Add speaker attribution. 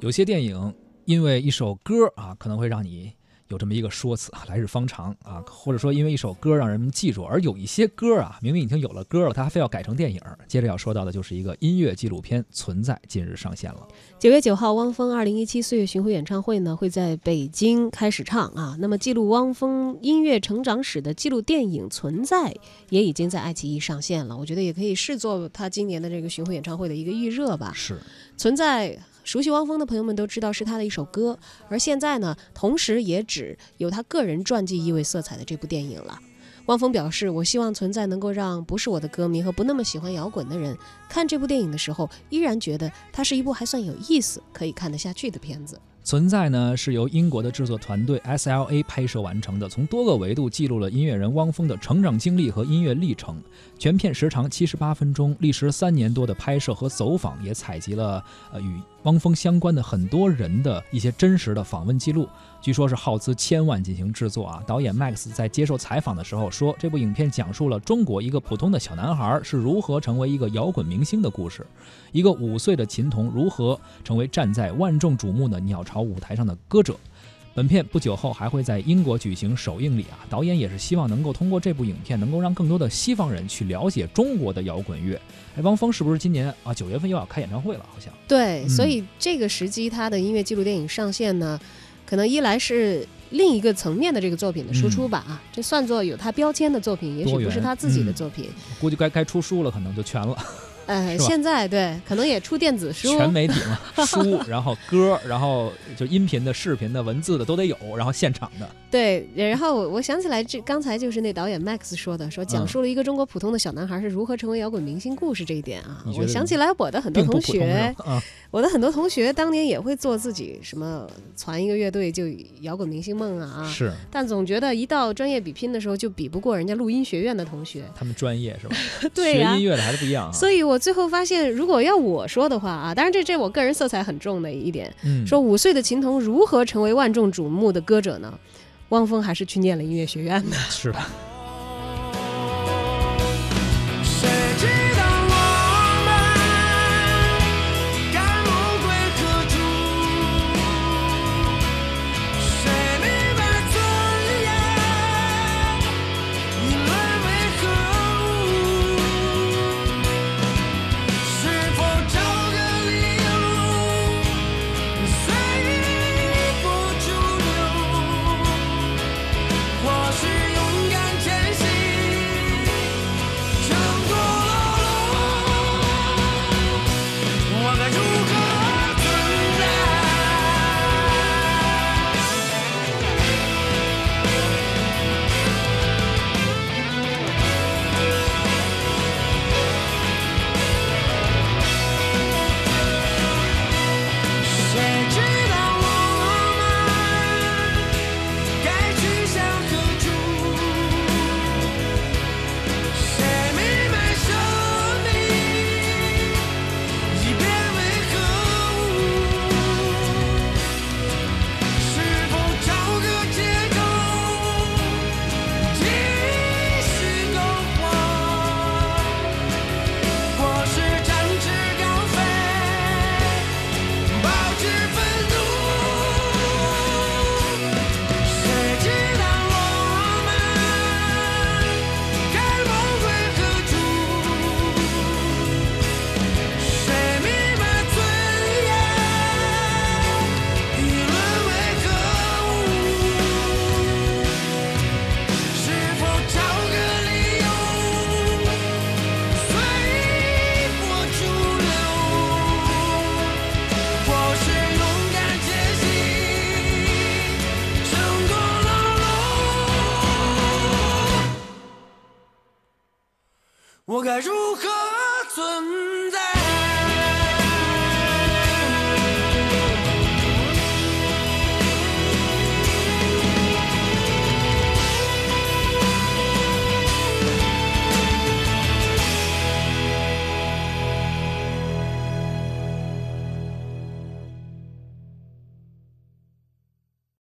Speaker 1: 有些电影因为一首歌啊，可能会让你有这么一个说辞啊，来日方长啊，或者说因为一首歌让人们记住，而有一些歌啊，明明已经有了歌了，他还非要改成电影。接着要说到的就是一个音乐纪录片《存在》，近日上线了。
Speaker 2: 九月九号，汪峰二零一七岁月巡回演唱会呢会在北京开始唱啊。那么记录汪峰音乐成长史的纪录电影《存在》也已经在爱奇艺上线了。我觉得也可以视作他今年的这个巡回演唱会的一个预热吧。
Speaker 1: 是，
Speaker 2: 存在。熟悉汪峰的朋友们都知道是他的一首歌，而现在呢，同时也只有他个人传记意味色彩的这部电影了。汪峰表示：“我希望存在能够让不是我的歌迷和不那么喜欢摇滚的人看这部电影的时候，依然觉得它是一部还算有意思、可以看得下去的片子。”
Speaker 1: 存在呢是由英国的制作团队 SLA 拍摄完成的，从多个维度记录了音乐人汪峰的成长经历和音乐历程。全片时长七十八分钟，历时三年多的拍摄和走访，也采集了呃与汪峰相关的很多人的一些真实的访问记录。据说是耗资千万进行制作啊。导演 Max 在接受采访的时候说，这部影片讲述了中国一个普通的小男孩是如何成为一个摇滚明星的故事，一个五岁的琴童如何成为站在万众瞩目的鸟巢舞台上的歌者。本片不久后还会在英国举行首映礼啊！导演也是希望能够通过这部影片，能够让更多的西方人去了解中国的摇滚乐。哎，汪峰是不是今年啊九月份又要开演唱会了？好像
Speaker 2: 对，所以这个时机他的音乐纪录电影上线呢，可能一来是另一个层面的这个作品的输出吧啊，这算作有他标签的作品，也许不是他自己的作品。
Speaker 1: 估计该该出书了，可能就全了。
Speaker 2: 呃，现在对，可能也出电子书，
Speaker 1: 全媒体嘛，书，然后歌，然后就音频的、视频的、文字的都得有，然后现场的。
Speaker 2: 对，然后我我想起来，这刚才就是那导演 Max 说的，说讲述了一个中国普通的小男孩是如何成为摇滚明星故事这一点啊。我想起来我的很多同学，我的很多同学当年也会做自己什么传一个乐队就摇滚明星梦啊。
Speaker 1: 是。
Speaker 2: 但总觉得一到专业比拼的时候，就比不过人家录音学院的同学。
Speaker 1: 他们专业是吧？
Speaker 2: 对
Speaker 1: 学音乐的还是不一样。
Speaker 2: 啊所以我最后发现，如果要我说的话啊，当然这这我个人色彩很重的一点，说五岁的琴童如何成为万众瞩目的歌者呢？汪峰还是去念了音乐学院的，
Speaker 1: 是的。
Speaker 3: give 我该如何存？